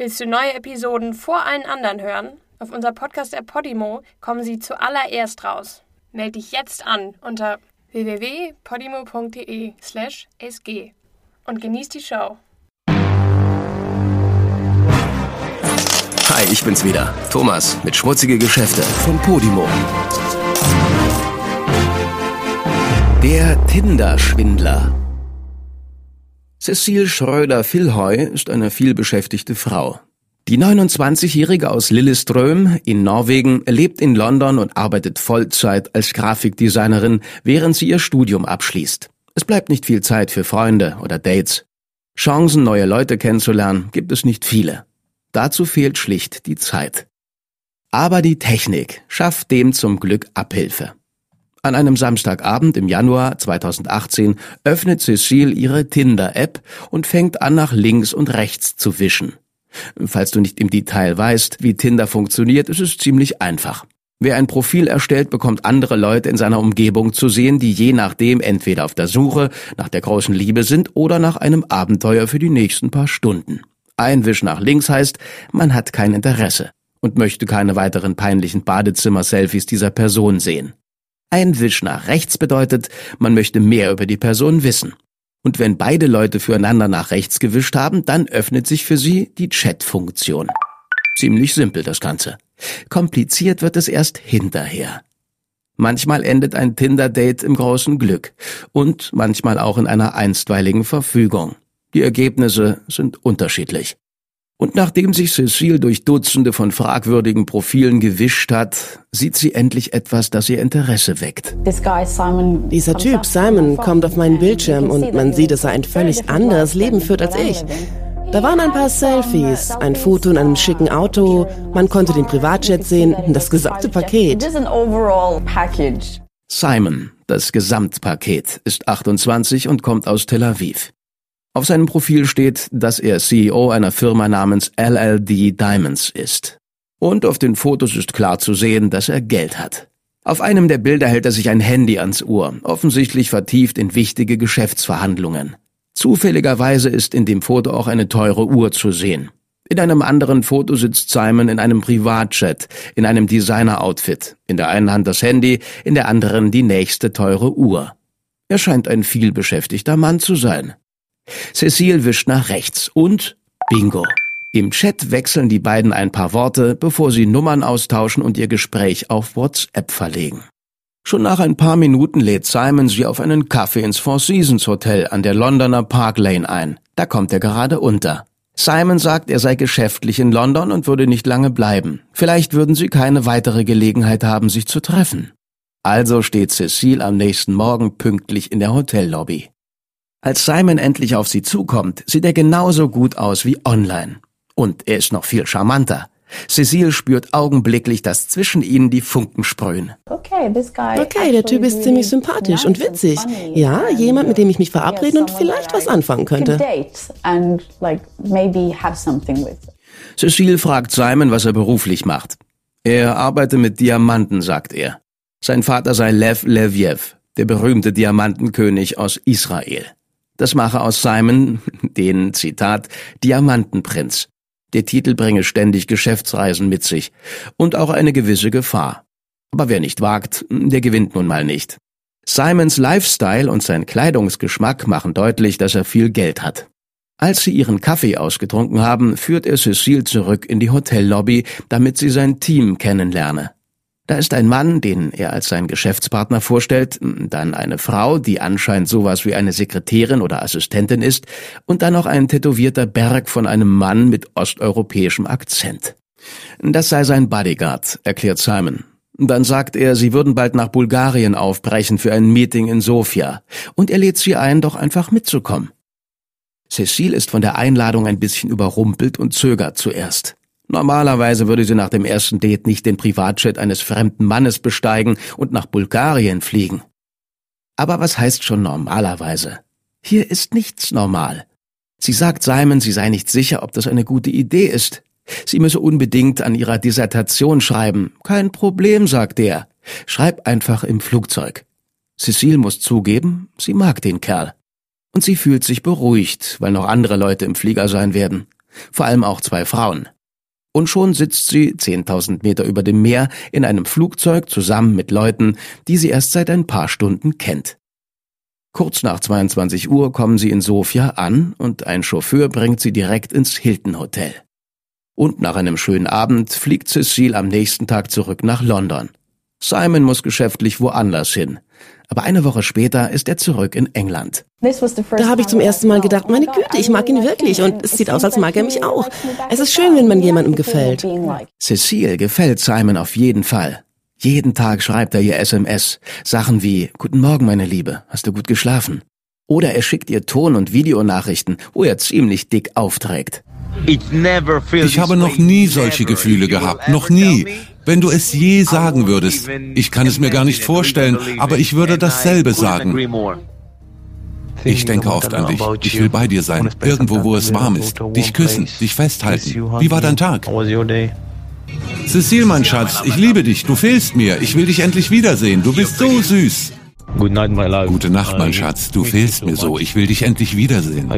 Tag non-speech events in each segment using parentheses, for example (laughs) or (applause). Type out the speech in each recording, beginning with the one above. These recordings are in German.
Willst du neue Episoden vor allen anderen hören? Auf unser Podcast-App Podimo kommen sie zuallererst raus. Meld dich jetzt an unter www.podimo.de slash sg und genieß die Show. Hi, ich bin's wieder. Thomas mit Schmutzige Geschäfte von Podimo. Der Tinder-Schwindler. Cecile Schröder-Vilhoy ist eine vielbeschäftigte Frau. Die 29-Jährige aus Lillestrøm in Norwegen lebt in London und arbeitet Vollzeit als Grafikdesignerin, während sie ihr Studium abschließt. Es bleibt nicht viel Zeit für Freunde oder Dates. Chancen, neue Leute kennenzulernen, gibt es nicht viele. Dazu fehlt schlicht die Zeit. Aber die Technik schafft dem zum Glück Abhilfe. An einem Samstagabend im Januar 2018 öffnet Cecile ihre Tinder-App und fängt an, nach links und rechts zu wischen. Falls du nicht im Detail weißt, wie Tinder funktioniert, ist es ziemlich einfach. Wer ein Profil erstellt, bekommt andere Leute in seiner Umgebung zu sehen, die je nachdem entweder auf der Suche nach der großen Liebe sind oder nach einem Abenteuer für die nächsten paar Stunden. Ein Wisch nach links heißt, man hat kein Interesse und möchte keine weiteren peinlichen Badezimmer-Selfies dieser Person sehen. Ein Wisch nach rechts bedeutet, man möchte mehr über die Person wissen. Und wenn beide Leute füreinander nach rechts gewischt haben, dann öffnet sich für sie die Chat-Funktion. Ziemlich simpel das Ganze. Kompliziert wird es erst hinterher. Manchmal endet ein Tinder-Date im großen Glück und manchmal auch in einer einstweiligen Verfügung. Die Ergebnisse sind unterschiedlich. Und nachdem sich Cecile durch Dutzende von fragwürdigen Profilen gewischt hat, sieht sie endlich etwas, das ihr Interesse weckt. Dieser Typ Simon kommt auf meinen Bildschirm und man sieht, dass er ein völlig anderes Leben führt als ich. Da waren ein paar Selfies, ein Foto in einem schicken Auto, man konnte den Privatjet sehen, das gesamte Paket. Simon, das Gesamtpaket, ist 28 und kommt aus Tel Aviv. Auf seinem Profil steht, dass er CEO einer Firma namens LLD Diamonds ist. Und auf den Fotos ist klar zu sehen, dass er Geld hat. Auf einem der Bilder hält er sich ein Handy ans Ohr, offensichtlich vertieft in wichtige Geschäftsverhandlungen. Zufälligerweise ist in dem Foto auch eine teure Uhr zu sehen. In einem anderen Foto sitzt Simon in einem Privatjet, in einem Designer-Outfit. In der einen Hand das Handy, in der anderen die nächste teure Uhr. Er scheint ein vielbeschäftigter Mann zu sein. Cecile wischt nach rechts und Bingo. Im Chat wechseln die beiden ein paar Worte, bevor sie Nummern austauschen und ihr Gespräch auf WhatsApp verlegen. Schon nach ein paar Minuten lädt Simon sie auf einen Kaffee ins Four Seasons Hotel an der Londoner Park Lane ein. Da kommt er gerade unter. Simon sagt, er sei geschäftlich in London und würde nicht lange bleiben. Vielleicht würden sie keine weitere Gelegenheit haben, sich zu treffen. Also steht Cecile am nächsten Morgen pünktlich in der Hotellobby. Als Simon endlich auf sie zukommt, sieht er genauso gut aus wie online. Und er ist noch viel charmanter. Cecile spürt augenblicklich, dass zwischen ihnen die Funken sprühen. Okay, der Typ ist ziemlich sympathisch und witzig. Ja, jemand, mit dem ich mich verabreden und vielleicht was anfangen könnte. Cecile fragt Simon, was er beruflich macht. Er arbeite mit Diamanten, sagt er. Sein Vater sei Lev Leviev, der berühmte Diamantenkönig aus Israel. Das mache aus Simon (laughs) den, Zitat, Diamantenprinz. Der Titel bringe ständig Geschäftsreisen mit sich und auch eine gewisse Gefahr. Aber wer nicht wagt, der gewinnt nun mal nicht. Simons Lifestyle und sein Kleidungsgeschmack machen deutlich, dass er viel Geld hat. Als sie ihren Kaffee ausgetrunken haben, führt er Cecile zurück in die Hotellobby, damit sie sein Team kennenlerne. Da ist ein Mann, den er als sein Geschäftspartner vorstellt, dann eine Frau, die anscheinend sowas wie eine Sekretärin oder Assistentin ist, und dann noch ein tätowierter Berg von einem Mann mit osteuropäischem Akzent. Das sei sein Bodyguard, erklärt Simon. Dann sagt er, sie würden bald nach Bulgarien aufbrechen für ein Meeting in Sofia, und er lädt sie ein, doch einfach mitzukommen. Cecile ist von der Einladung ein bisschen überrumpelt und zögert zuerst. Normalerweise würde sie nach dem ersten Date nicht den Privatjet eines fremden Mannes besteigen und nach Bulgarien fliegen. Aber was heißt schon normalerweise? Hier ist nichts normal. Sie sagt Simon, sie sei nicht sicher, ob das eine gute Idee ist. Sie müsse unbedingt an ihrer Dissertation schreiben. Kein Problem, sagt er. Schreib einfach im Flugzeug. Cecile muss zugeben, sie mag den Kerl. Und sie fühlt sich beruhigt, weil noch andere Leute im Flieger sein werden. Vor allem auch zwei Frauen. Und schon sitzt sie, 10.000 Meter über dem Meer, in einem Flugzeug zusammen mit Leuten, die sie erst seit ein paar Stunden kennt. Kurz nach 22 Uhr kommen sie in Sofia an und ein Chauffeur bringt sie direkt ins Hilton Hotel. Und nach einem schönen Abend fliegt Cecile am nächsten Tag zurück nach London. Simon muss geschäftlich woanders hin. Aber eine Woche später ist er zurück in England. Da habe ich zum ersten Mal gedacht, meine Güte, ich mag ihn wirklich und es sieht aus, als mag er mich auch. Es ist schön, wenn man jemandem gefällt. Cecile gefällt Simon auf jeden Fall. Jeden Tag schreibt er ihr SMS. Sachen wie Guten Morgen, meine Liebe, hast du gut geschlafen? Oder er schickt ihr Ton- und Videonachrichten, wo er ziemlich dick aufträgt. Ich habe noch nie solche Gefühle gehabt, noch nie. Wenn du es je sagen würdest, ich kann es mir gar nicht vorstellen, aber ich würde dasselbe sagen. Ich denke oft an dich. Ich will bei dir sein, irgendwo, wo es warm ist. Dich küssen, dich festhalten. Wie war dein Tag? Cecile, mein Schatz, ich liebe dich. Du fehlst mir. Ich will dich endlich wiedersehen. Du bist so süß. Gute Nacht, mein Schatz. Du fehlst mir so. Ich will dich endlich wiedersehen.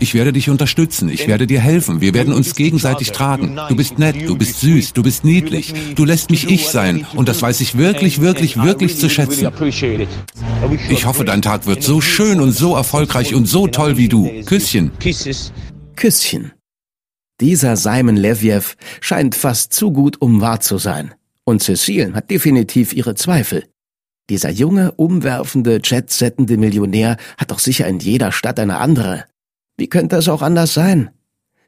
Ich werde dich unterstützen, ich werde dir helfen, wir werden uns gegenseitig tragen. Du bist nett, du bist süß, du bist niedlich, du lässt mich ich sein und das weiß ich wirklich, wirklich, wirklich zu schätzen. Ich hoffe, dein Tag wird so schön und so erfolgreich und so toll wie du. Küsschen. Küsschen. Dieser Simon Leviev scheint fast zu gut, um wahr zu sein. Und Cecile hat definitiv ihre Zweifel. Dieser junge, umwerfende, jetsettende Millionär hat doch sicher in jeder Stadt eine andere. Wie könnte es auch anders sein?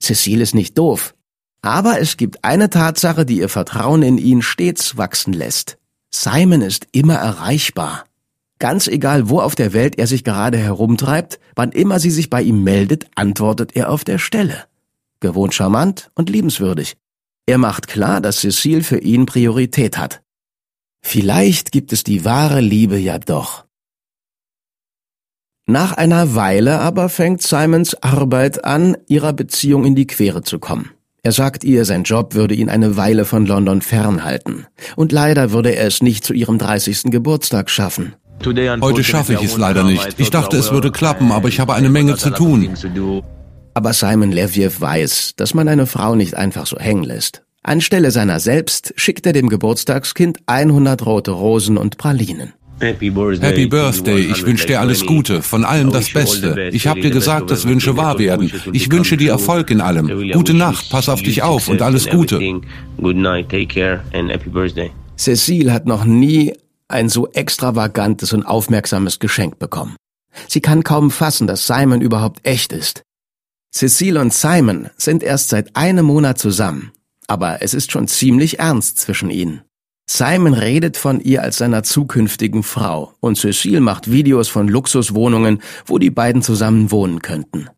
Cecile ist nicht doof. Aber es gibt eine Tatsache, die ihr Vertrauen in ihn stets wachsen lässt. Simon ist immer erreichbar. Ganz egal, wo auf der Welt er sich gerade herumtreibt, wann immer sie sich bei ihm meldet, antwortet er auf der Stelle. Gewohnt charmant und liebenswürdig. Er macht klar, dass Cecile für ihn Priorität hat. Vielleicht gibt es die wahre Liebe ja doch. Nach einer Weile aber fängt Simons Arbeit an, ihrer Beziehung in die Quere zu kommen. Er sagt ihr, sein Job würde ihn eine Weile von London fernhalten. Und leider würde er es nicht zu ihrem 30. Geburtstag schaffen. Heute schaffe ich es leider nicht. Ich dachte, es würde klappen, aber ich habe eine Menge zu tun. Aber Simon Leviev weiß, dass man eine Frau nicht einfach so hängen lässt. Anstelle seiner selbst schickt er dem Geburtstagskind 100 rote Rosen und Pralinen. Happy Birthday, ich wünsche dir alles Gute, von allem das Beste. Ich habe dir gesagt, dass Wünsche wahr werden. Ich wünsche dir Erfolg in allem. Gute Nacht, pass auf dich auf und alles Gute. Cecile hat noch nie ein so extravagantes und aufmerksames Geschenk bekommen. Sie kann kaum fassen, dass Simon überhaupt echt ist. Cecile und Simon sind erst seit einem Monat zusammen aber es ist schon ziemlich ernst zwischen ihnen. Simon redet von ihr als seiner zukünftigen Frau und Cecile macht Videos von Luxuswohnungen, wo die beiden zusammen wohnen könnten.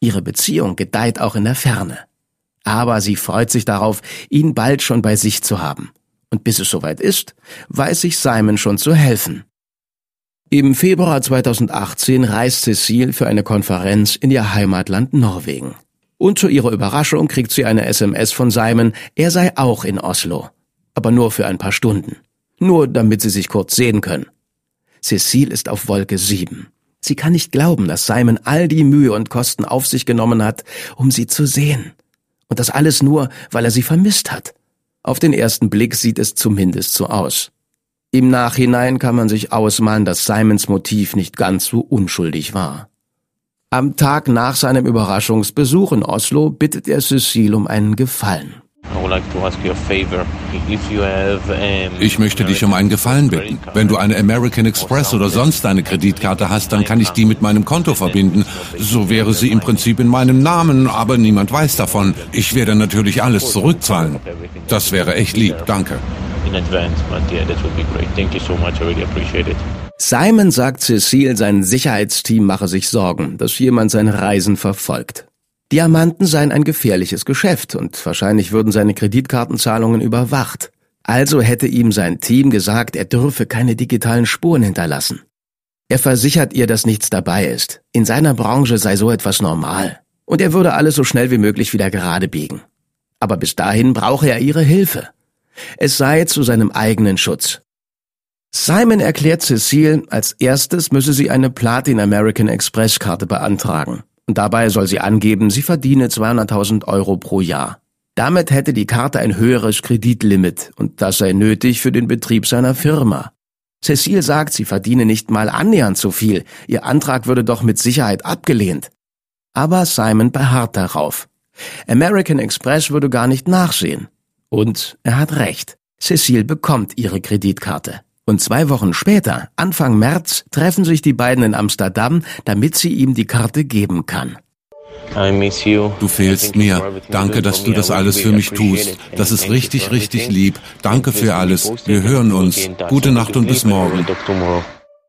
Ihre Beziehung gedeiht auch in der Ferne. Aber sie freut sich darauf, ihn bald schon bei sich zu haben. Und bis es soweit ist, weiß sich Simon schon zu helfen. Im Februar 2018 reist Cecile für eine Konferenz in ihr Heimatland Norwegen. Und zu ihrer Überraschung kriegt sie eine SMS von Simon, er sei auch in Oslo. Aber nur für ein paar Stunden. Nur damit sie sich kurz sehen können. Cecile ist auf Wolke 7. Sie kann nicht glauben, dass Simon all die Mühe und Kosten auf sich genommen hat, um sie zu sehen. Und das alles nur, weil er sie vermisst hat. Auf den ersten Blick sieht es zumindest so aus. Im Nachhinein kann man sich ausmalen, dass Simons Motiv nicht ganz so unschuldig war. Am Tag nach seinem Überraschungsbesuch in Oslo bittet er Cecile um einen Gefallen. Ich möchte dich um einen Gefallen bitten. Wenn du eine American Express oder sonst eine Kreditkarte hast, dann kann ich die mit meinem Konto verbinden. So wäre sie im Prinzip in meinem Namen, aber niemand weiß davon. Ich werde natürlich alles zurückzahlen. Das wäre echt lieb. Danke. In advance, but yeah, that would be great. Thank you so much. I really appreciate it. Simon sagt Cecile, sein Sicherheitsteam mache sich Sorgen, dass jemand seine Reisen verfolgt. Diamanten seien ein gefährliches Geschäft und wahrscheinlich würden seine Kreditkartenzahlungen überwacht. Also hätte ihm sein Team gesagt, er dürfe keine digitalen Spuren hinterlassen. Er versichert ihr, dass nichts dabei ist. In seiner Branche sei so etwas normal. Und er würde alles so schnell wie möglich wieder gerade biegen. Aber bis dahin brauche er ihre Hilfe. Es sei zu seinem eigenen Schutz. Simon erklärt Cecile, als erstes müsse sie eine Platin American Express Karte beantragen. Und dabei soll sie angeben, sie verdiene 200.000 Euro pro Jahr. Damit hätte die Karte ein höheres Kreditlimit und das sei nötig für den Betrieb seiner Firma. Cecile sagt, sie verdiene nicht mal annähernd so viel. Ihr Antrag würde doch mit Sicherheit abgelehnt. Aber Simon beharrt darauf. American Express würde gar nicht nachsehen. Und er hat recht. Cecile bekommt ihre Kreditkarte. Und zwei Wochen später, Anfang März, treffen sich die beiden in Amsterdam, damit sie ihm die Karte geben kann. Du fehlst mir. Danke, dass du das alles für mich tust. Das ist richtig, richtig lieb. Danke für alles. Wir hören uns. Gute Nacht und bis morgen.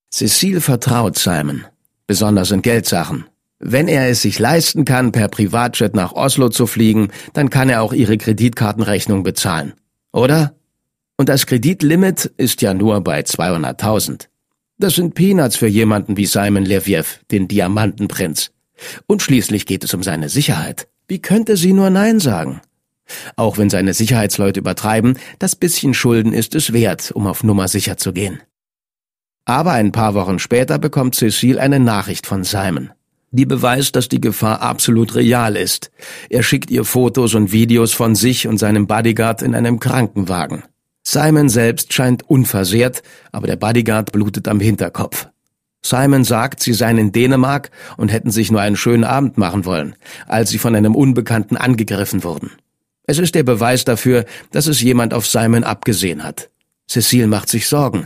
Cecile vertraut Simon, besonders in Geldsachen. Wenn er es sich leisten kann, per Privatjet nach Oslo zu fliegen, dann kann er auch ihre Kreditkartenrechnung bezahlen. Oder? Und das Kreditlimit ist ja nur bei 200.000. Das sind Peanuts für jemanden wie Simon Leviev, den Diamantenprinz. Und schließlich geht es um seine Sicherheit. Wie könnte sie nur Nein sagen? Auch wenn seine Sicherheitsleute übertreiben, das bisschen Schulden ist es wert, um auf Nummer sicher zu gehen. Aber ein paar Wochen später bekommt Cecile eine Nachricht von Simon. Die beweist, dass die Gefahr absolut real ist. Er schickt ihr Fotos und Videos von sich und seinem Bodyguard in einem Krankenwagen. Simon selbst scheint unversehrt, aber der Bodyguard blutet am Hinterkopf. Simon sagt, sie seien in Dänemark und hätten sich nur einen schönen Abend machen wollen, als sie von einem Unbekannten angegriffen wurden. Es ist der Beweis dafür, dass es jemand auf Simon abgesehen hat. Cecile macht sich Sorgen.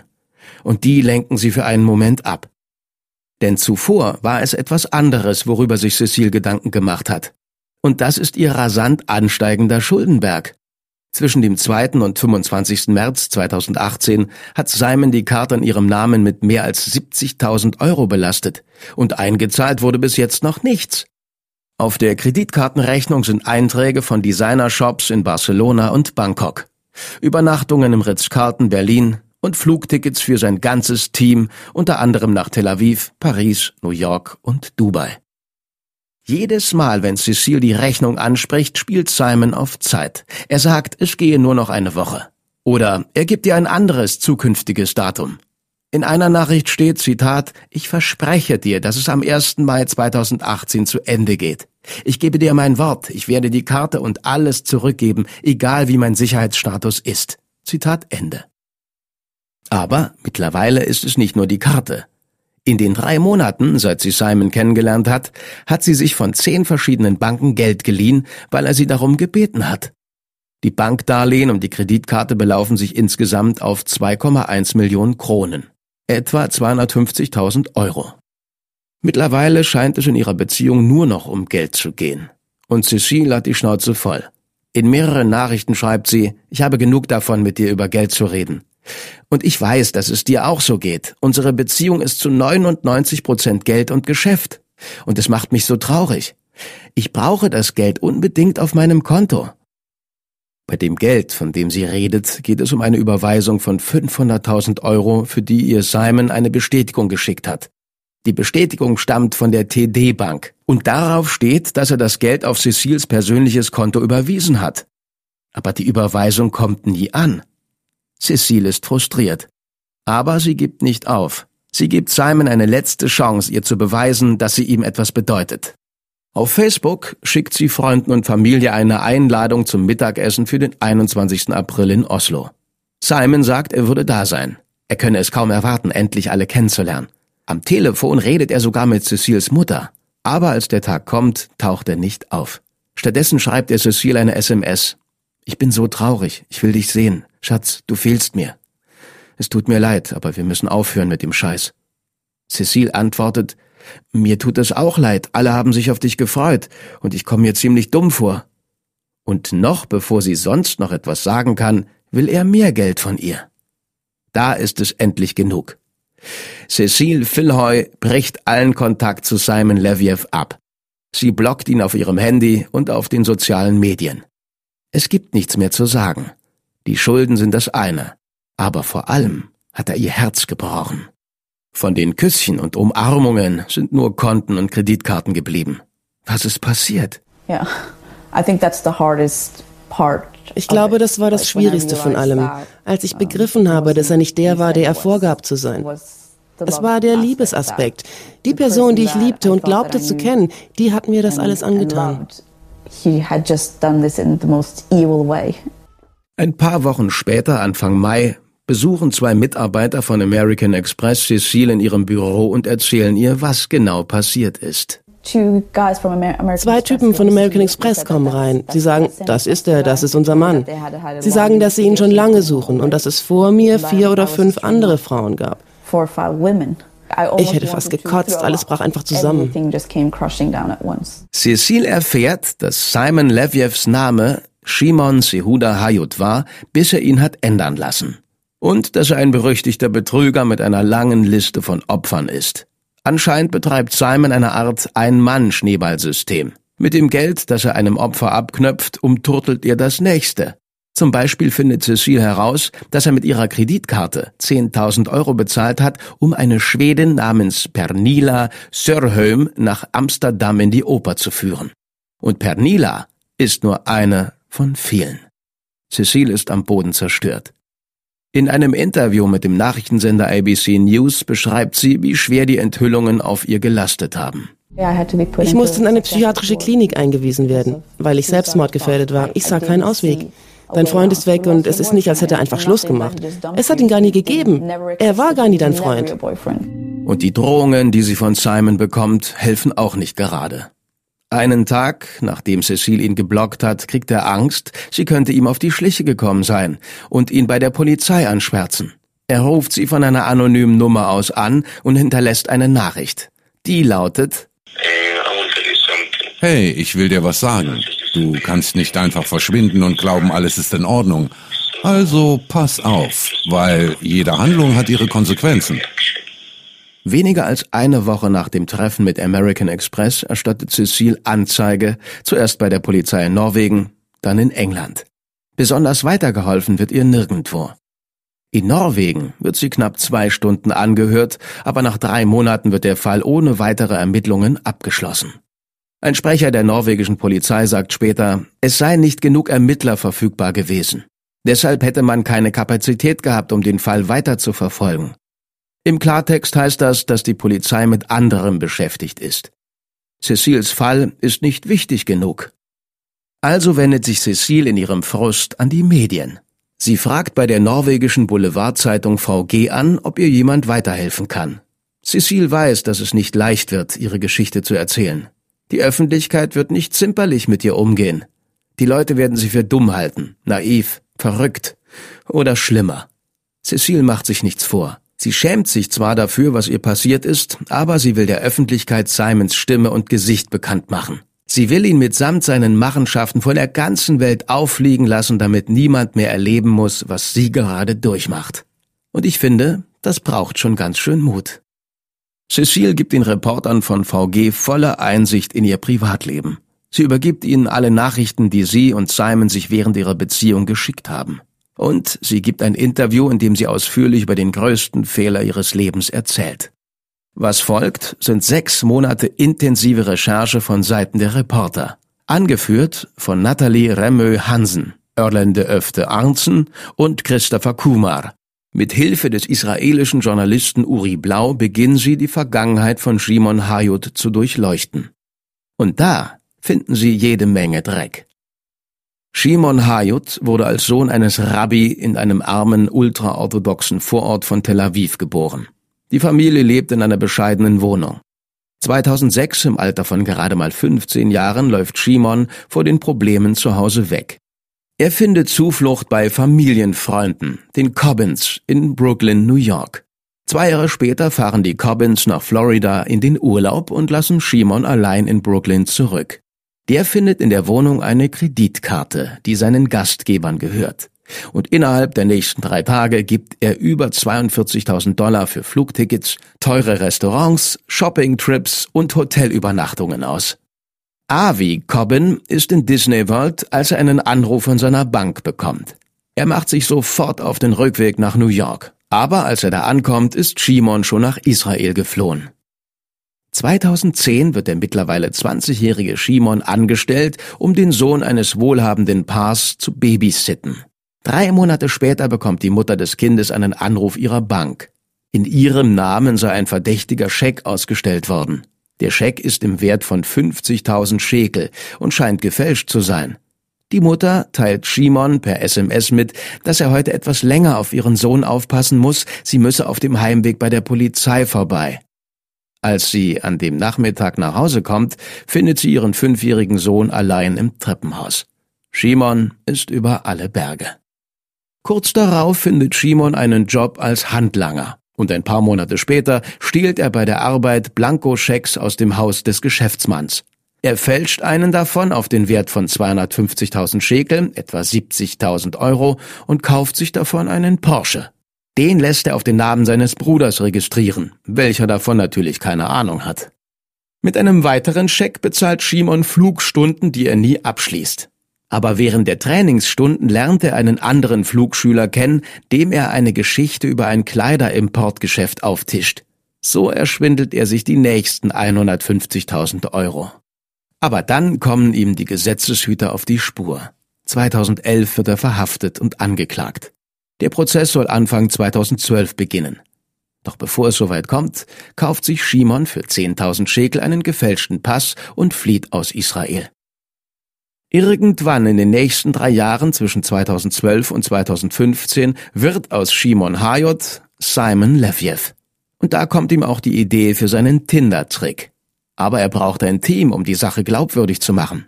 Und die lenken sie für einen Moment ab. Denn zuvor war es etwas anderes, worüber sich Cecile Gedanken gemacht hat. Und das ist ihr rasant ansteigender Schuldenberg. Zwischen dem 2. und 25. März 2018 hat Simon die Karte in ihrem Namen mit mehr als 70.000 Euro belastet und eingezahlt wurde bis jetzt noch nichts. Auf der Kreditkartenrechnung sind Einträge von Designershops in Barcelona und Bangkok, Übernachtungen im Ritz-Carlton Berlin und Flugtickets für sein ganzes Team, unter anderem nach Tel Aviv, Paris, New York und Dubai. Jedes Mal, wenn Cecile die Rechnung anspricht, spielt Simon auf Zeit. Er sagt, es gehe nur noch eine Woche. Oder er gibt ihr ein anderes zukünftiges Datum. In einer Nachricht steht, Zitat, ich verspreche dir, dass es am 1. Mai 2018 zu Ende geht. Ich gebe dir mein Wort, ich werde die Karte und alles zurückgeben, egal wie mein Sicherheitsstatus ist. Zitat Ende. Aber mittlerweile ist es nicht nur die Karte. In den drei Monaten, seit sie Simon kennengelernt hat, hat sie sich von zehn verschiedenen Banken Geld geliehen, weil er sie darum gebeten hat. Die Bankdarlehen und die Kreditkarte belaufen sich insgesamt auf 2,1 Millionen Kronen, etwa 250.000 Euro. Mittlerweile scheint es in ihrer Beziehung nur noch um Geld zu gehen. Und Cecile hat die Schnauze voll. In mehreren Nachrichten schreibt sie, ich habe genug davon, mit dir über Geld zu reden. Und ich weiß, dass es dir auch so geht. Unsere Beziehung ist zu 99 Prozent Geld und Geschäft. Und es macht mich so traurig. Ich brauche das Geld unbedingt auf meinem Konto. Bei dem Geld, von dem sie redet, geht es um eine Überweisung von 500.000 Euro, für die ihr Simon eine Bestätigung geschickt hat. Die Bestätigung stammt von der TD Bank und darauf steht, dass er das Geld auf Cecils persönliches Konto überwiesen hat. Aber die Überweisung kommt nie an. Cecile ist frustriert. Aber sie gibt nicht auf. Sie gibt Simon eine letzte Chance, ihr zu beweisen, dass sie ihm etwas bedeutet. Auf Facebook schickt sie Freunden und Familie eine Einladung zum Mittagessen für den 21. April in Oslo. Simon sagt, er würde da sein. Er könne es kaum erwarten, endlich alle kennenzulernen. Am Telefon redet er sogar mit Cecils Mutter. Aber als der Tag kommt, taucht er nicht auf. Stattdessen schreibt er Cecile eine SMS. Ich bin so traurig, ich will dich sehen. Schatz, du fehlst mir. Es tut mir leid, aber wir müssen aufhören mit dem Scheiß. Cecile antwortet, mir tut es auch leid, alle haben sich auf dich gefreut, und ich komme mir ziemlich dumm vor. Und noch bevor sie sonst noch etwas sagen kann, will er mehr Geld von ihr. Da ist es endlich genug. Cecile Philhoy bricht allen Kontakt zu Simon Leviev ab. Sie blockt ihn auf ihrem Handy und auf den sozialen Medien. Es gibt nichts mehr zu sagen. Die Schulden sind das eine, aber vor allem hat er ihr Herz gebrochen. Von den Küsschen und Umarmungen sind nur Konten und Kreditkarten geblieben. Was ist passiert? Yeah, I think that's the hardest part Ich glaube, das war das Schwierigste von allem, als ich begriffen habe, dass er nicht der war, der er vorgab zu sein. Es war der Liebesaspekt. Die Person, die ich liebte und glaubte zu kennen, die hat mir das alles angetan. Ein paar Wochen später, Anfang Mai, besuchen zwei Mitarbeiter von American Express Cecile in ihrem Büro und erzählen ihr, was genau passiert ist. Zwei Typen von American Express kommen rein. Sie sagen, das ist er, das ist unser Mann. Sie sagen, dass sie ihn schon lange suchen und dass es vor mir vier oder fünf andere Frauen gab. Ich hätte fast gekotzt, alles brach einfach zusammen. Cecile erfährt, dass Simon Levjevs Name Shimon Sehuda Hayut war, bis er ihn hat ändern lassen. Und dass er ein berüchtigter Betrüger mit einer langen Liste von Opfern ist. Anscheinend betreibt Simon eine Art Ein-Mann-Schneeballsystem. Mit dem Geld, das er einem Opfer abknöpft, umturtelt er das nächste. Zum Beispiel findet Cecile heraus, dass er mit ihrer Kreditkarte 10.000 Euro bezahlt hat, um eine Schwedin namens Pernila Sörholm nach Amsterdam in die Oper zu führen. Und Pernila ist nur eine von vielen. Cecile ist am Boden zerstört. In einem Interview mit dem Nachrichtensender ABC News beschreibt sie, wie schwer die Enthüllungen auf ihr gelastet haben. Ich musste in eine psychiatrische Klinik eingewiesen werden, weil ich selbstmordgefährdet war. Ich sah keinen Ausweg. Dein Freund ist weg und es ist nicht, als hätte er einfach Schluss gemacht. Es hat ihn gar nie gegeben. Er war gar nie dein Freund. Und die Drohungen, die sie von Simon bekommt, helfen auch nicht gerade. Einen Tag, nachdem Cecile ihn geblockt hat, kriegt er Angst, sie könnte ihm auf die Schliche gekommen sein und ihn bei der Polizei anschwärzen. Er ruft sie von einer anonymen Nummer aus an und hinterlässt eine Nachricht. Die lautet Hey, ich will dir was sagen. Du kannst nicht einfach verschwinden und glauben, alles ist in Ordnung. Also pass auf, weil jede Handlung hat ihre Konsequenzen. Weniger als eine Woche nach dem Treffen mit American Express erstattet Cecile Anzeige, zuerst bei der Polizei in Norwegen, dann in England. Besonders weitergeholfen wird ihr nirgendwo. In Norwegen wird sie knapp zwei Stunden angehört, aber nach drei Monaten wird der Fall ohne weitere Ermittlungen abgeschlossen. Ein Sprecher der norwegischen Polizei sagt später, es seien nicht genug Ermittler verfügbar gewesen. Deshalb hätte man keine Kapazität gehabt, um den Fall weiter zu verfolgen. Im Klartext heißt das, dass die Polizei mit anderem beschäftigt ist. Cecils Fall ist nicht wichtig genug. Also wendet sich Cecile in ihrem Frust an die Medien. Sie fragt bei der norwegischen Boulevardzeitung VG an, ob ihr jemand weiterhelfen kann. Cecile weiß, dass es nicht leicht wird, ihre Geschichte zu erzählen. Die Öffentlichkeit wird nicht zimperlich mit ihr umgehen. Die Leute werden sie für dumm halten, naiv, verrückt oder schlimmer. Cecile macht sich nichts vor. Sie schämt sich zwar dafür, was ihr passiert ist, aber sie will der Öffentlichkeit Simons Stimme und Gesicht bekannt machen. Sie will ihn mitsamt seinen Machenschaften vor der ganzen Welt auffliegen lassen, damit niemand mehr erleben muss, was sie gerade durchmacht. Und ich finde, das braucht schon ganz schön Mut. Cecile gibt den Reportern von VG volle Einsicht in ihr Privatleben. Sie übergibt ihnen alle Nachrichten, die sie und Simon sich während ihrer Beziehung geschickt haben. Und sie gibt ein Interview, in dem sie ausführlich über den größten Fehler ihres Lebens erzählt. Was folgt, sind sechs Monate intensive Recherche von Seiten der Reporter, angeführt von Nathalie Remö Hansen, Erlende Öfte Arnzen und Christopher Kumar. Mit Hilfe des israelischen Journalisten Uri Blau beginnen sie, die Vergangenheit von Shimon Hayut zu durchleuchten. Und da finden sie jede Menge Dreck. Shimon Hayut wurde als Sohn eines Rabbi in einem armen, ultraorthodoxen Vorort von Tel Aviv geboren. Die Familie lebt in einer bescheidenen Wohnung. 2006, im Alter von gerade mal 15 Jahren, läuft Shimon vor den Problemen zu Hause weg. Er findet Zuflucht bei Familienfreunden, den Cobbins, in Brooklyn, New York. Zwei Jahre später fahren die Cobbins nach Florida in den Urlaub und lassen Shimon allein in Brooklyn zurück. Der findet in der Wohnung eine Kreditkarte, die seinen Gastgebern gehört. Und innerhalb der nächsten drei Tage gibt er über 42.000 Dollar für Flugtickets, teure Restaurants, Shoppingtrips und Hotelübernachtungen aus. Avi Cobbin ist in Disney World, als er einen Anruf von seiner Bank bekommt. Er macht sich sofort auf den Rückweg nach New York. Aber als er da ankommt, ist Shimon schon nach Israel geflohen. 2010 wird der mittlerweile 20-jährige Shimon angestellt, um den Sohn eines wohlhabenden Paars zu babysitten. Drei Monate später bekommt die Mutter des Kindes einen Anruf ihrer Bank. In ihrem Namen sei ein verdächtiger Scheck ausgestellt worden. Der Scheck ist im Wert von 50.000 Schekel und scheint gefälscht zu sein. Die Mutter teilt Shimon per SMS mit, dass er heute etwas länger auf ihren Sohn aufpassen muss, sie müsse auf dem Heimweg bei der Polizei vorbei. Als sie an dem Nachmittag nach Hause kommt, findet sie ihren fünfjährigen Sohn allein im Treppenhaus. Shimon ist über alle Berge. Kurz darauf findet Shimon einen Job als Handlanger und ein paar Monate später stiehlt er bei der Arbeit Blankoschecks aus dem Haus des Geschäftsmanns. Er fälscht einen davon auf den Wert von 250.000 Schekel, etwa 70.000 Euro, und kauft sich davon einen Porsche. Den lässt er auf den Namen seines Bruders registrieren, welcher davon natürlich keine Ahnung hat. Mit einem weiteren Scheck bezahlt Shimon Flugstunden, die er nie abschließt. Aber während der Trainingsstunden lernt er einen anderen Flugschüler kennen, dem er eine Geschichte über ein Kleiderimportgeschäft auftischt. So erschwindelt er sich die nächsten 150.000 Euro. Aber dann kommen ihm die Gesetzeshüter auf die Spur. 2011 wird er verhaftet und angeklagt. Der Prozess soll Anfang 2012 beginnen. Doch bevor es soweit kommt, kauft sich Shimon für 10.000 Schekel einen gefälschten Pass und flieht aus Israel. Irgendwann in den nächsten drei Jahren zwischen 2012 und 2015 wird aus Shimon Hayot Simon Leviev. Und da kommt ihm auch die Idee für seinen Tinder-Trick. Aber er braucht ein Team, um die Sache glaubwürdig zu machen.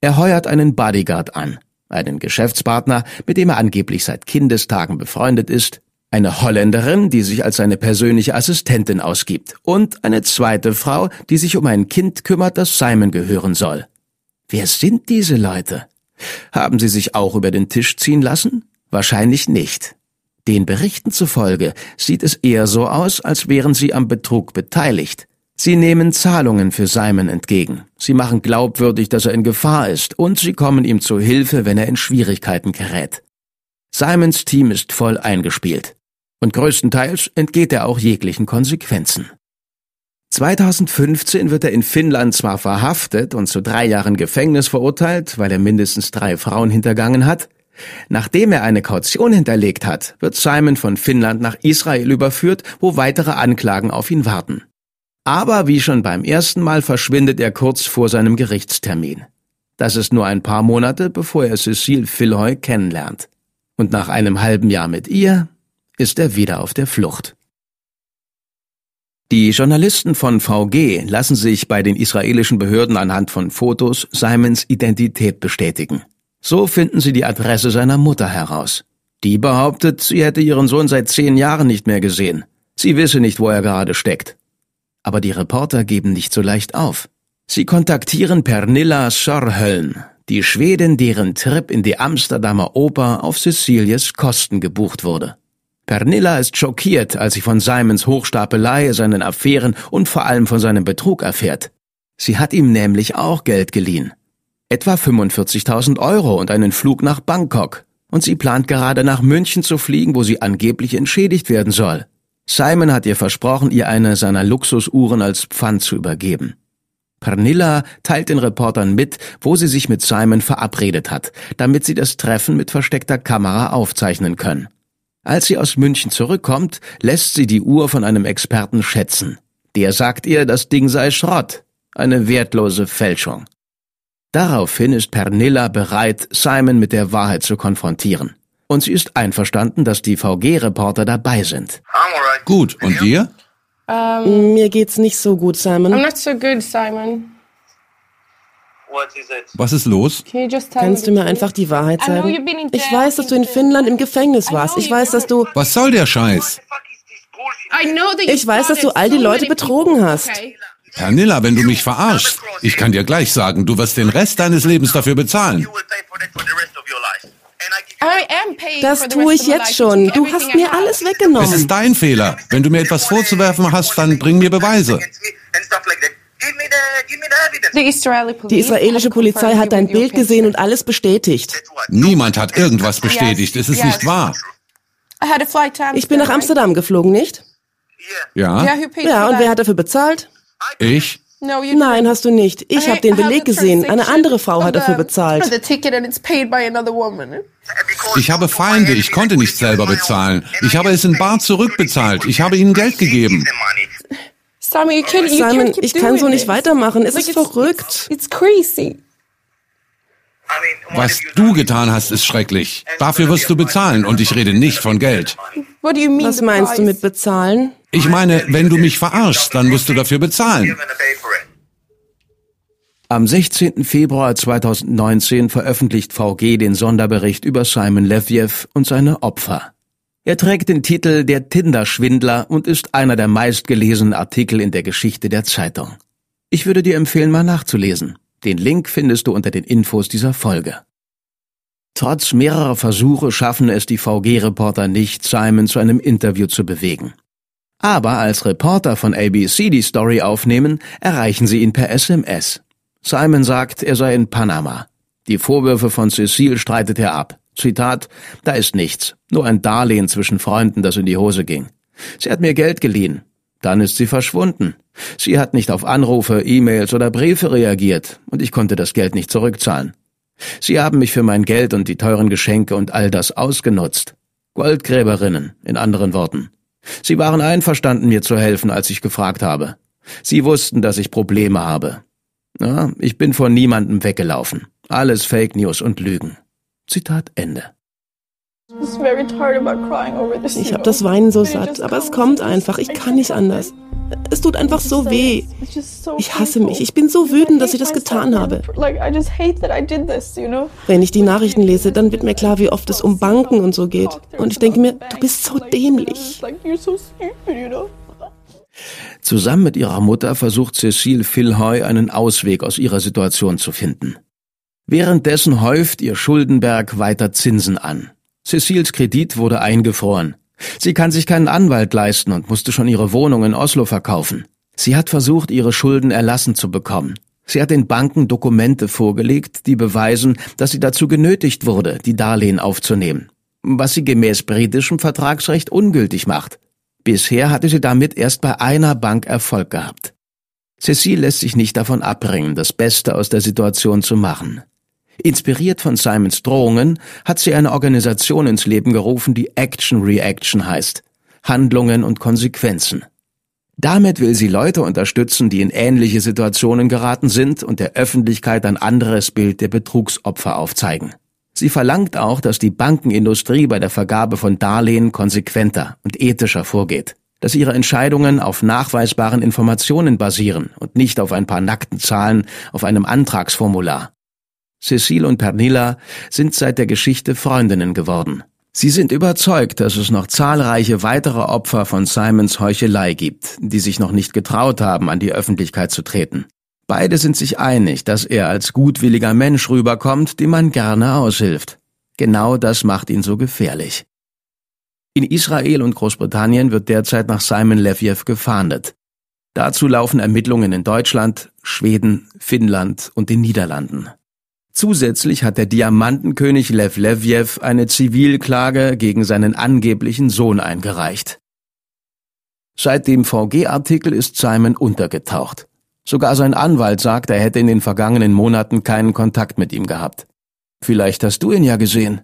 Er heuert einen Bodyguard an, einen Geschäftspartner, mit dem er angeblich seit Kindestagen befreundet ist, eine Holländerin, die sich als seine persönliche Assistentin ausgibt, und eine zweite Frau, die sich um ein Kind kümmert, das Simon gehören soll. Wer sind diese Leute? Haben sie sich auch über den Tisch ziehen lassen? Wahrscheinlich nicht. Den Berichten zufolge sieht es eher so aus, als wären sie am Betrug beteiligt. Sie nehmen Zahlungen für Simon entgegen. Sie machen glaubwürdig, dass er in Gefahr ist, und sie kommen ihm zu Hilfe, wenn er in Schwierigkeiten gerät. Simons Team ist voll eingespielt. Und größtenteils entgeht er auch jeglichen Konsequenzen. 2015 wird er in Finnland zwar verhaftet und zu drei Jahren Gefängnis verurteilt, weil er mindestens drei Frauen hintergangen hat. Nachdem er eine Kaution hinterlegt hat, wird Simon von Finnland nach Israel überführt, wo weitere Anklagen auf ihn warten. Aber wie schon beim ersten Mal verschwindet er kurz vor seinem Gerichtstermin. Das ist nur ein paar Monate, bevor er Cecile Philhoy kennenlernt. Und nach einem halben Jahr mit ihr ist er wieder auf der Flucht. Die Journalisten von VG lassen sich bei den israelischen Behörden anhand von Fotos Simons Identität bestätigen. So finden sie die Adresse seiner Mutter heraus. Die behauptet, sie hätte ihren Sohn seit zehn Jahren nicht mehr gesehen. Sie wisse nicht, wo er gerade steckt. Aber die Reporter geben nicht so leicht auf. Sie kontaktieren Pernilla Sorhöln, die Schwedin, deren Trip in die Amsterdamer Oper auf Cecilies Kosten gebucht wurde. Pernilla ist schockiert, als sie von Simons Hochstapelei, seinen Affären und vor allem von seinem Betrug erfährt. Sie hat ihm nämlich auch Geld geliehen. Etwa 45.000 Euro und einen Flug nach Bangkok. Und sie plant gerade nach München zu fliegen, wo sie angeblich entschädigt werden soll. Simon hat ihr versprochen, ihr eine seiner Luxusuhren als Pfand zu übergeben. Pernilla teilt den Reportern mit, wo sie sich mit Simon verabredet hat, damit sie das Treffen mit versteckter Kamera aufzeichnen können. Als sie aus München zurückkommt, lässt sie die Uhr von einem Experten schätzen. Der sagt ihr, das Ding sei Schrott, eine wertlose Fälschung. Daraufhin ist Pernilla bereit, Simon mit der Wahrheit zu konfrontieren und sie ist einverstanden, dass die VG-Reporter dabei sind. Gut, und dir? Um, Mir geht's nicht so gut, Simon. I'm not so good, Simon. Was ist los? Kannst du mir einfach die Wahrheit sagen? Ich weiß, dass du in Finnland im Gefängnis warst. Ich weiß, dass du... Was soll der Scheiß? Ich weiß, dass du all die Leute betrogen hast. Pernilla, wenn du mich verarschst, ich kann dir gleich sagen, du wirst den Rest deines Lebens dafür bezahlen. Das tue ich jetzt schon. Du hast mir alles weggenommen. Es ist dein Fehler. Wenn du mir etwas vorzuwerfen hast, dann bring mir Beweise. Die israelische Polizei hat dein Bild gesehen und alles bestätigt. Niemand hat irgendwas bestätigt. Es ist nicht wahr. Ich bin nach Amsterdam geflogen, nicht? Ja? Ja, und wer hat dafür bezahlt? Ich? Nein, hast du nicht. Ich habe den Beleg gesehen. Eine andere Frau hat dafür bezahlt. Ich habe Feinde. Ich konnte nicht selber bezahlen. Ich habe es in Bar zurückbezahlt. Ich habe ihnen Geld gegeben. Simon, ich kann so nicht weitermachen. Es ist verrückt. Was du getan hast, ist schrecklich. Dafür wirst du bezahlen und ich rede nicht von Geld. Was meinst du mit bezahlen? Ich meine, wenn du mich verarschst, dann musst du dafür bezahlen. Am 16. Februar 2019 veröffentlicht VG den Sonderbericht über Simon Leviev und seine Opfer. Er trägt den Titel Der Tinder-Schwindler und ist einer der meistgelesenen Artikel in der Geschichte der Zeitung. Ich würde dir empfehlen, mal nachzulesen. Den Link findest du unter den Infos dieser Folge. Trotz mehrerer Versuche schaffen es die VG-Reporter nicht, Simon zu einem Interview zu bewegen. Aber als Reporter von ABC die Story aufnehmen, erreichen sie ihn per SMS. Simon sagt, er sei in Panama. Die Vorwürfe von Cecile streitet er ab. Zitat, da ist nichts, nur ein Darlehen zwischen Freunden, das in die Hose ging. Sie hat mir Geld geliehen. Dann ist sie verschwunden. Sie hat nicht auf Anrufe, E-Mails oder Briefe reagiert und ich konnte das Geld nicht zurückzahlen. Sie haben mich für mein Geld und die teuren Geschenke und all das ausgenutzt. Goldgräberinnen, in anderen Worten. Sie waren einverstanden, mir zu helfen, als ich gefragt habe. Sie wussten, dass ich Probleme habe. Ja, ich bin vor niemandem weggelaufen. Alles Fake News und Lügen. Zitat Ende. Ich habe das Weinen so satt, aber es kommt einfach. Ich kann nicht anders. Es tut einfach so weh. Ich hasse mich. Ich bin so wütend, dass ich das getan habe. Wenn ich die Nachrichten lese, dann wird mir klar, wie oft es um Banken und so geht. Und ich denke mir, du bist so dämlich. Zusammen mit ihrer Mutter versucht Cecile Philhoy einen Ausweg aus ihrer Situation zu finden. Währenddessen häuft ihr Schuldenberg weiter Zinsen an. Cecils Kredit wurde eingefroren. Sie kann sich keinen Anwalt leisten und musste schon ihre Wohnung in Oslo verkaufen. Sie hat versucht, ihre Schulden erlassen zu bekommen. Sie hat den Banken Dokumente vorgelegt, die beweisen, dass sie dazu genötigt wurde, die Darlehen aufzunehmen, was sie gemäß britischem Vertragsrecht ungültig macht. Bisher hatte sie damit erst bei einer Bank Erfolg gehabt. Cecile lässt sich nicht davon abbringen, das Beste aus der Situation zu machen. Inspiriert von Simons Drohungen hat sie eine Organisation ins Leben gerufen, die Action Reaction heißt. Handlungen und Konsequenzen. Damit will sie Leute unterstützen, die in ähnliche Situationen geraten sind und der Öffentlichkeit ein anderes Bild der Betrugsopfer aufzeigen. Sie verlangt auch, dass die Bankenindustrie bei der Vergabe von Darlehen konsequenter und ethischer vorgeht, dass ihre Entscheidungen auf nachweisbaren Informationen basieren und nicht auf ein paar nackten Zahlen auf einem Antragsformular. Cecile und Pernilla sind seit der Geschichte Freundinnen geworden. Sie sind überzeugt, dass es noch zahlreiche weitere Opfer von Simons Heuchelei gibt, die sich noch nicht getraut haben, an die Öffentlichkeit zu treten. Beide sind sich einig, dass er als gutwilliger Mensch rüberkommt, dem man gerne aushilft. Genau das macht ihn so gefährlich. In Israel und Großbritannien wird derzeit nach Simon Leviev gefahndet. Dazu laufen Ermittlungen in Deutschland, Schweden, Finnland und den Niederlanden. Zusätzlich hat der Diamantenkönig Lev Leviev eine Zivilklage gegen seinen angeblichen Sohn eingereicht. Seit dem VG-Artikel ist Simon untergetaucht. Sogar sein Anwalt sagt, er hätte in den vergangenen Monaten keinen Kontakt mit ihm gehabt. Vielleicht hast du ihn ja gesehen.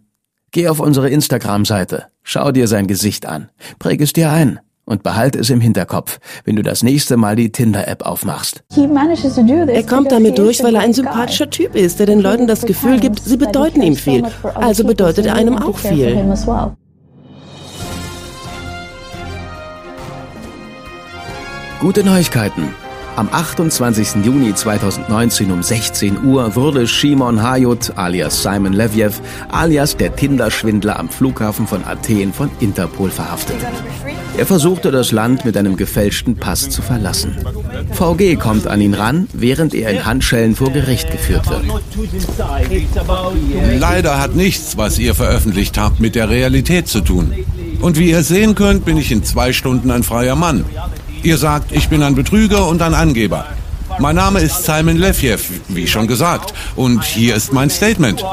Geh auf unsere Instagram-Seite, schau dir sein Gesicht an, präg es dir ein und behalte es im Hinterkopf, wenn du das nächste Mal die Tinder-App aufmachst. Er kommt damit durch, weil er ein sympathischer Typ ist, der den Leuten das Gefühl gibt, sie bedeuten ihm viel. Also bedeutet er einem auch viel. Gute Neuigkeiten. Am 28. Juni 2019 um 16 Uhr wurde Shimon Hayut alias Simon Leviev alias der Tinder-Schwindler am Flughafen von Athen von Interpol verhaftet. Er versuchte das Land mit einem gefälschten Pass zu verlassen. VG kommt an ihn ran, während er in Handschellen vor Gericht geführt wird. Leider hat nichts, was ihr veröffentlicht habt, mit der Realität zu tun. Und wie ihr sehen könnt, bin ich in zwei Stunden ein freier Mann. Ihr sagt, ich bin ein Betrüger und ein Angeber. Mein Name ist Simon Lefjev, wie schon gesagt, und hier ist mein Statement.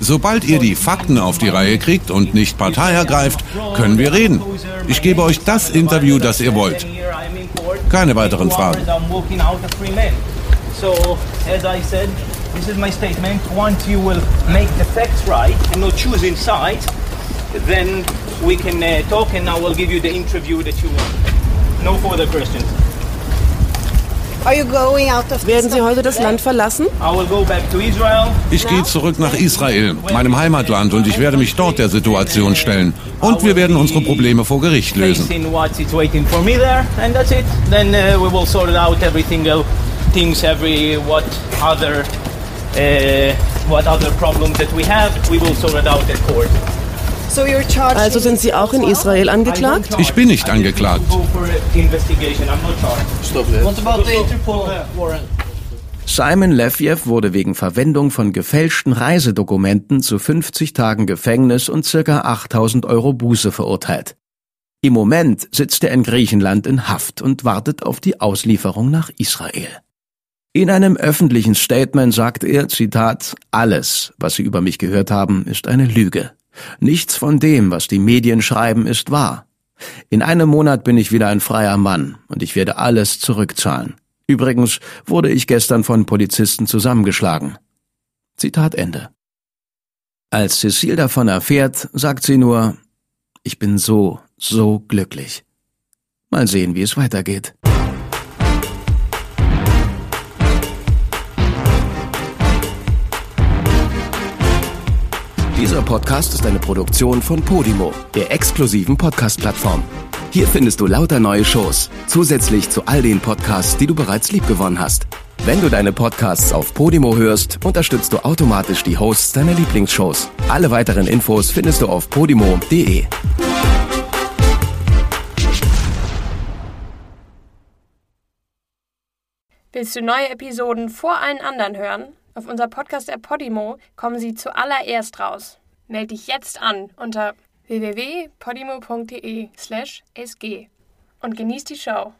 Sobald ihr die Fakten auf die Reihe kriegt und nicht Partei ergreift, können wir reden. Ich gebe euch das Interview, das ihr wollt. Keine weiteren Fragen. So, as I said, this is my statement. Once you will make the facts right and not choosing sides, then we can uh, talk and I will give you the interview that you want. No further questions. Werden Sie heute das Land verlassen? Ich gehe zurück nach Israel, meinem Heimatland, und ich werde mich dort der Situation stellen. Und wir werden unsere Probleme vor Gericht lösen. things every what other uh, what other problems that we have we will sort it out at court also sind Sie auch in Israel angeklagt? Ich bin nicht angeklagt. Simon Lefjev wurde wegen Verwendung von gefälschten Reisedokumenten zu 50 Tagen Gefängnis und ca. 8000 Euro Buße verurteilt. Im Moment sitzt er in Griechenland in Haft und wartet auf die Auslieferung nach Israel. In einem öffentlichen Statement sagt er, Zitat, alles, was Sie über mich gehört haben, ist eine Lüge. Nichts von dem, was die Medien schreiben, ist wahr. In einem Monat bin ich wieder ein freier Mann und ich werde alles zurückzahlen. Übrigens wurde ich gestern von Polizisten zusammengeschlagen. Zitat Ende. Als Cecile davon erfährt, sagt sie nur, ich bin so, so glücklich. Mal sehen, wie es weitergeht. Dieser Podcast ist eine Produktion von Podimo, der exklusiven Podcast-Plattform. Hier findest du lauter neue Shows, zusätzlich zu all den Podcasts, die du bereits liebgewonnen hast. Wenn du deine Podcasts auf Podimo hörst, unterstützt du automatisch die Hosts deiner Lieblingsshows. Alle weiteren Infos findest du auf podimo.de. Willst du neue Episoden vor allen anderen hören? Auf unser Podcast-App Podimo kommen sie zuallererst raus. Melde dich jetzt an unter www.podimo.de/sg und genieß die Show.